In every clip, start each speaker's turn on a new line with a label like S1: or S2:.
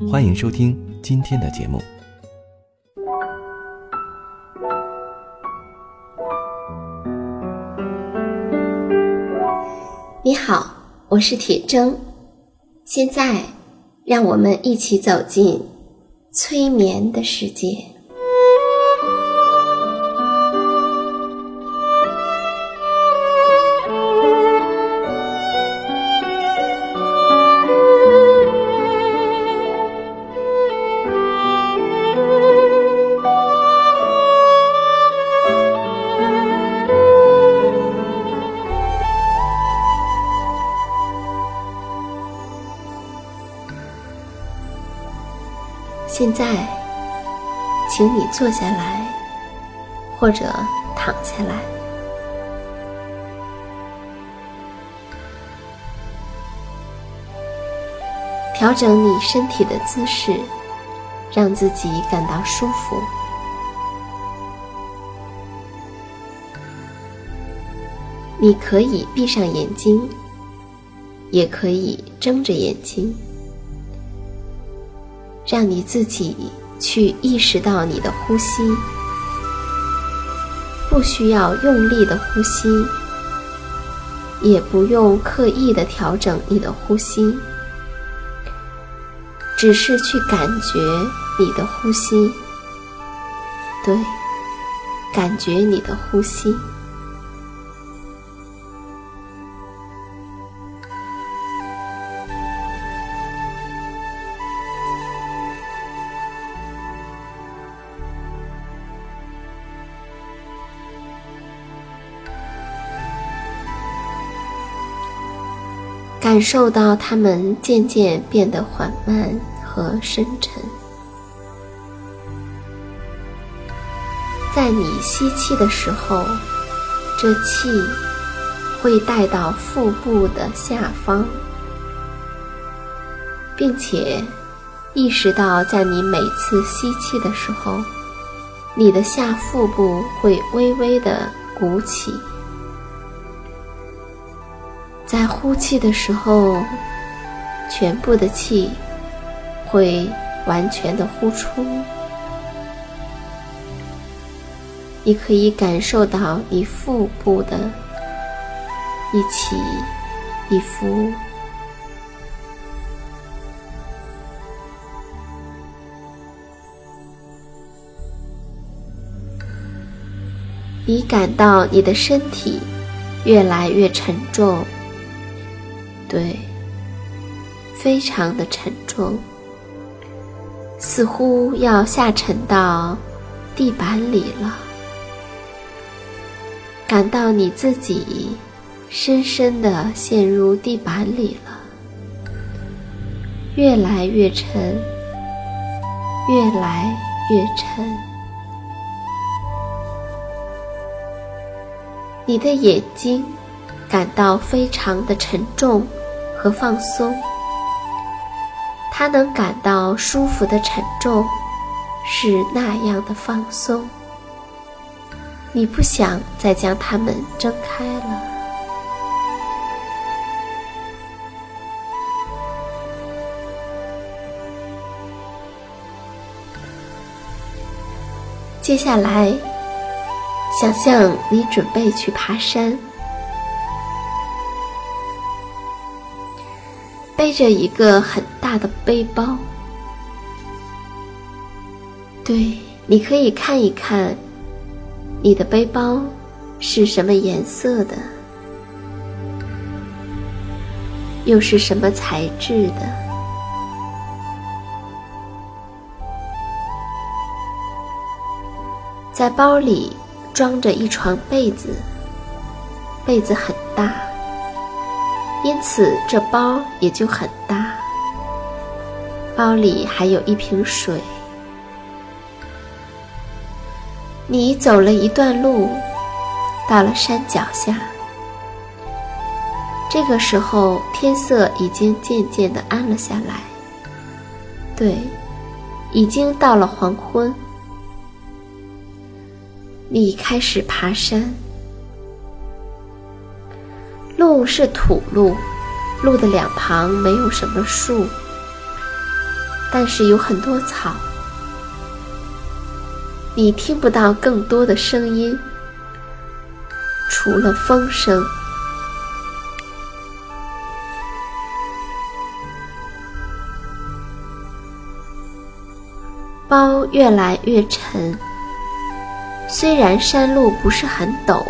S1: 欢迎收听今天的节目。
S2: 你好，我是铁铮。现在，让我们一起走进催眠的世界。现在，请你坐下来，或者躺下来，调整你身体的姿势，让自己感到舒服。你可以闭上眼睛，也可以睁着眼睛。让你自己去意识到你的呼吸，不需要用力的呼吸，也不用刻意的调整你的呼吸，只是去感觉你的呼吸，对，感觉你的呼吸。感受到它们渐渐变得缓慢和深沉。在你吸气的时候，这气会带到腹部的下方，并且意识到，在你每次吸气的时候，你的下腹部会微微的鼓起。在呼气的时候，全部的气会完全的呼出。你可以感受到你腹部的一起一伏。你感到你的身体越来越沉重。对，非常的沉重，似乎要下沉到地板里了。感到你自己深深的陷入地板里了，越来越沉，越来越沉。你的眼睛感到非常的沉重。和放松，他能感到舒服的沉重，是那样的放松。你不想再将它们睁开了。接下来，想象你准备去爬山。背着一个很大的背包，对，你可以看一看，你的背包是什么颜色的，又是什么材质的？在包里装着一床被子，被子很大。因此，这包也就很大。包里还有一瓶水。你走了一段路，到了山脚下。这个时候，天色已经渐渐的暗了下来。对，已经到了黄昏。你开始爬山，路是土路，路的两旁没有什么树，但是有很多草。你听不到更多的声音，除了风声。包越来越沉，虽然山路不是很陡，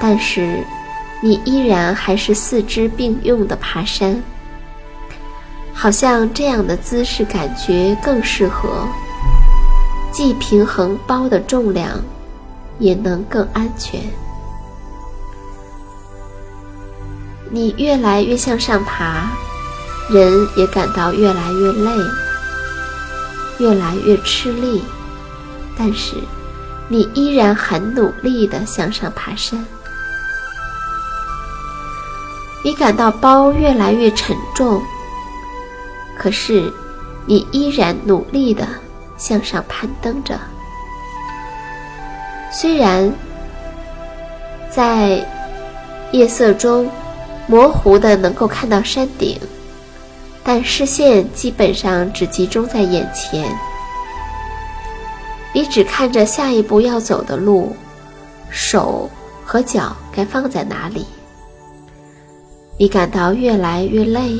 S2: 但是你依然还是四肢并用的爬山，好像这样的姿势感觉更适合。既平衡包的重量，也能更安全。你越来越向上爬，人也感到越来越累，越来越吃力，但是你依然很努力地向上爬山。你感到包越来越沉重，可是你依然努力地。向上攀登着，虽然在夜色中模糊的能够看到山顶，但视线基本上只集中在眼前。你只看着下一步要走的路，手和脚该放在哪里。你感到越来越累，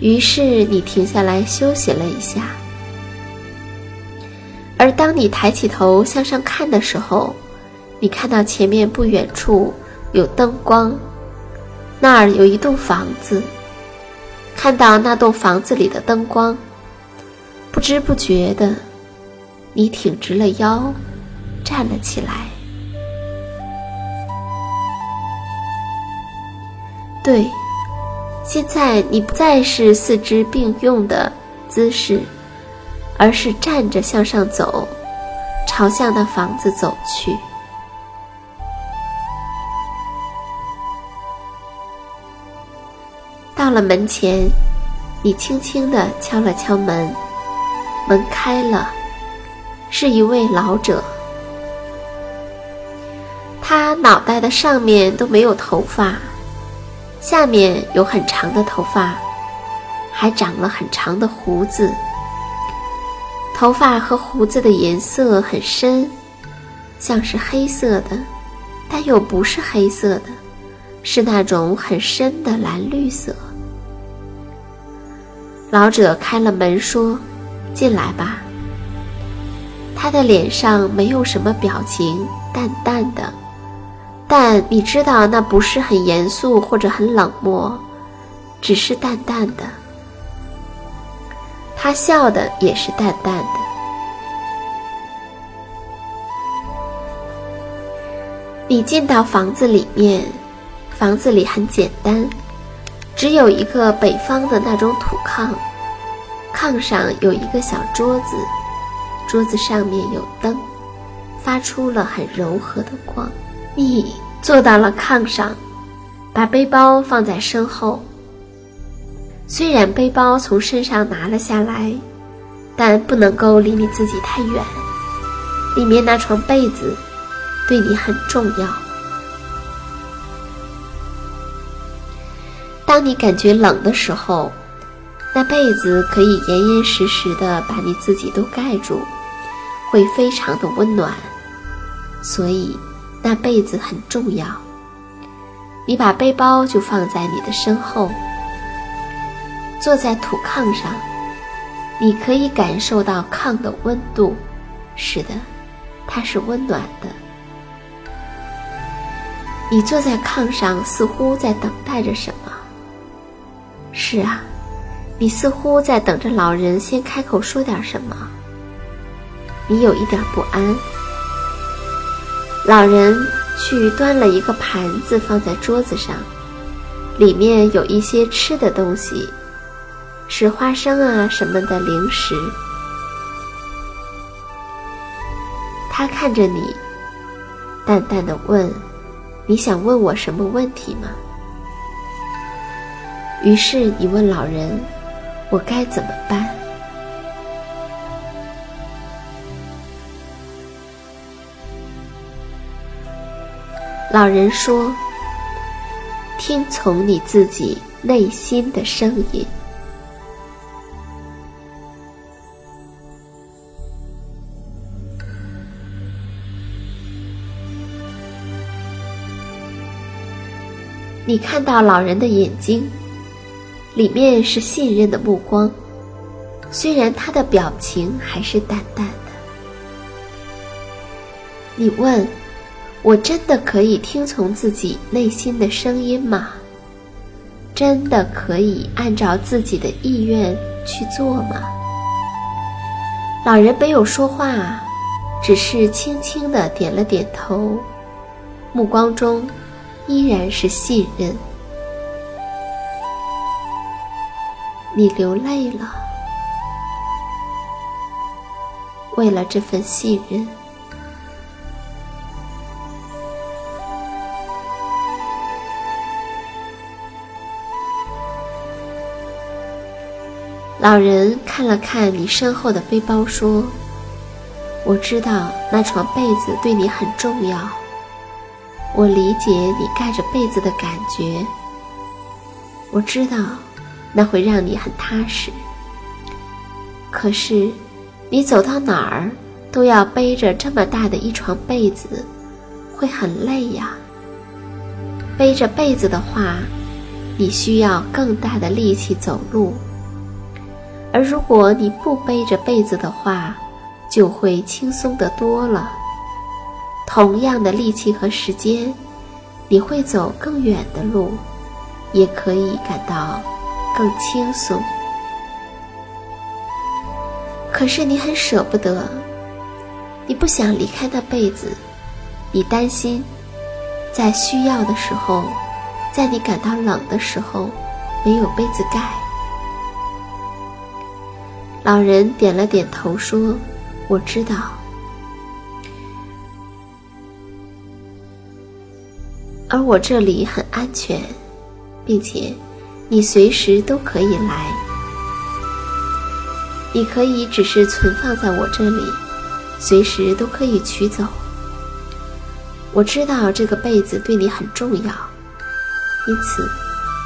S2: 于是你停下来休息了一下。而当你抬起头向上看的时候，你看到前面不远处有灯光，那儿有一栋房子。看到那栋房子里的灯光，不知不觉的，你挺直了腰，站了起来。对，现在你不再是四肢并用的姿势。而是站着向上走，朝向那房子走去。到了门前，你轻轻地敲了敲门，门开了，是一位老者。他脑袋的上面都没有头发，下面有很长的头发，还长了很长的胡子。头发和胡子的颜色很深，像是黑色的，但又不是黑色的，是那种很深的蓝绿色。老者开了门说：“进来吧。”他的脸上没有什么表情，淡淡的，但你知道那不是很严肃或者很冷漠，只是淡淡的。他笑的也是淡淡的。你进到房子里面，房子里很简单，只有一个北方的那种土炕，炕上有一个小桌子，桌子上面有灯，发出了很柔和的光。你坐到了炕上，把背包放在身后。虽然背包从身上拿了下来，但不能够离你自己太远。里面那床被子对你很重要。当你感觉冷的时候，那被子可以严严实实的把你自己都盖住，会非常的温暖。所以，那被子很重要。你把背包就放在你的身后。坐在土炕上，你可以感受到炕的温度。是的，它是温暖的。你坐在炕上，似乎在等待着什么。是啊，你似乎在等着老人先开口说点什么。你有一点不安。老人去端了一个盘子放在桌子上，里面有一些吃的东西。是花生啊什么的零食。他看着你，淡淡的问：“你想问我什么问题吗？”于是你问老人：“我该怎么办？”老人说：“听从你自己内心的声音。”你看到老人的眼睛，里面是信任的目光，虽然他的表情还是淡淡的。你问。我真的可以听从自己内心的声音吗？真的可以按照自己的意愿去做吗？老人没有说话，只是轻轻的点了点头，目光中依然是信任。你流泪了，为了这份信任。老人看了看你身后的背包，说：“我知道那床被子对你很重要，我理解你盖着被子的感觉。我知道那会让你很踏实。可是，你走到哪儿都要背着这么大的一床被子，会很累呀。背着被子的话，你需要更大的力气走路。”而如果你不背着被子的话，就会轻松得多了。同样的力气和时间，你会走更远的路，也可以感到更轻松。可是你很舍不得，你不想离开那被子，你担心在需要的时候，在你感到冷的时候，没有被子盖。老人点了点头，说：“我知道，而我这里很安全，并且你随时都可以来。你可以只是存放在我这里，随时都可以取走。我知道这个被子对你很重要，因此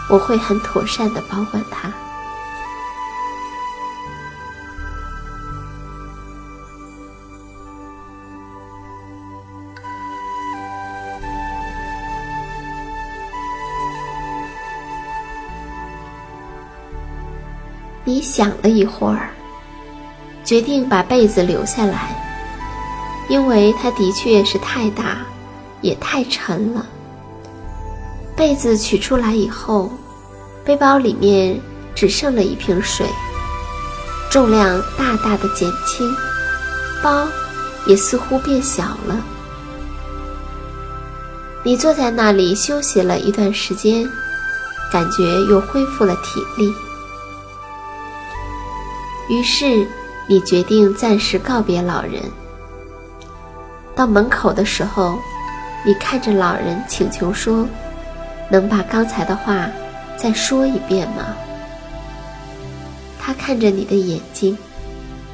S2: 我会很妥善的保管它。”想了一会儿，决定把被子留下来，因为它的确是太大，也太沉了。被子取出来以后，背包里面只剩了一瓶水，重量大大的减轻，包也似乎变小了。你坐在那里休息了一段时间，感觉又恢复了体力。于是，你决定暂时告别老人。到门口的时候，你看着老人，请求说：“能把刚才的话再说一遍吗？”他看着你的眼睛，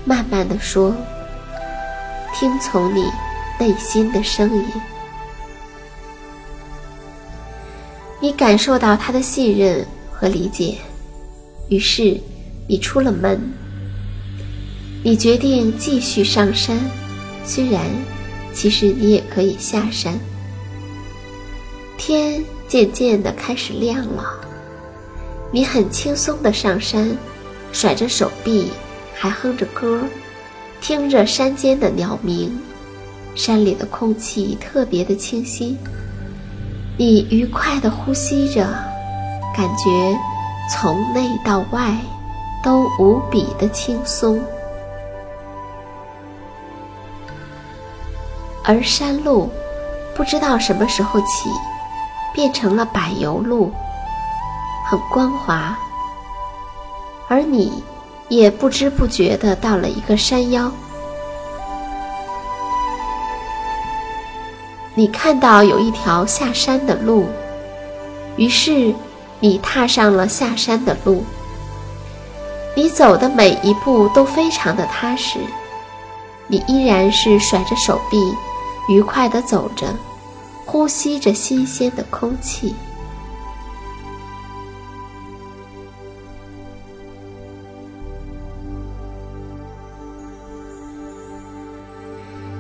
S2: 慢慢的说：“听从你内心的声音。”你感受到他的信任和理解，于是你出了门。你决定继续上山，虽然其实你也可以下山。天渐渐的开始亮了，你很轻松的上山，甩着手臂，还哼着歌，听着山间的鸟鸣，山里的空气特别的清新。你愉快的呼吸着，感觉从内到外都无比的轻松。而山路，不知道什么时候起，变成了柏油路，很光滑，而你也不知不觉地到了一个山腰。你看到有一条下山的路，于是你踏上了下山的路。你走的每一步都非常的踏实，你依然是甩着手臂，愉快地走着，呼吸着新鲜的空气。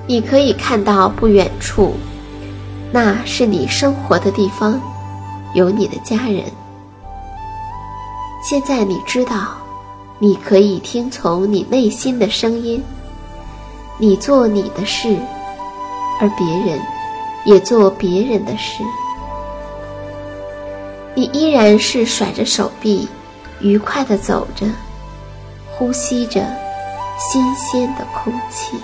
S2: 你可以看到不远处，那是你生活的地方，有你的家人。现在你知道。你可以听从你内心的声音，你做你的事，而别人也做别人的事。你依然是甩着手臂，愉快的走着，呼吸着新鲜的空气。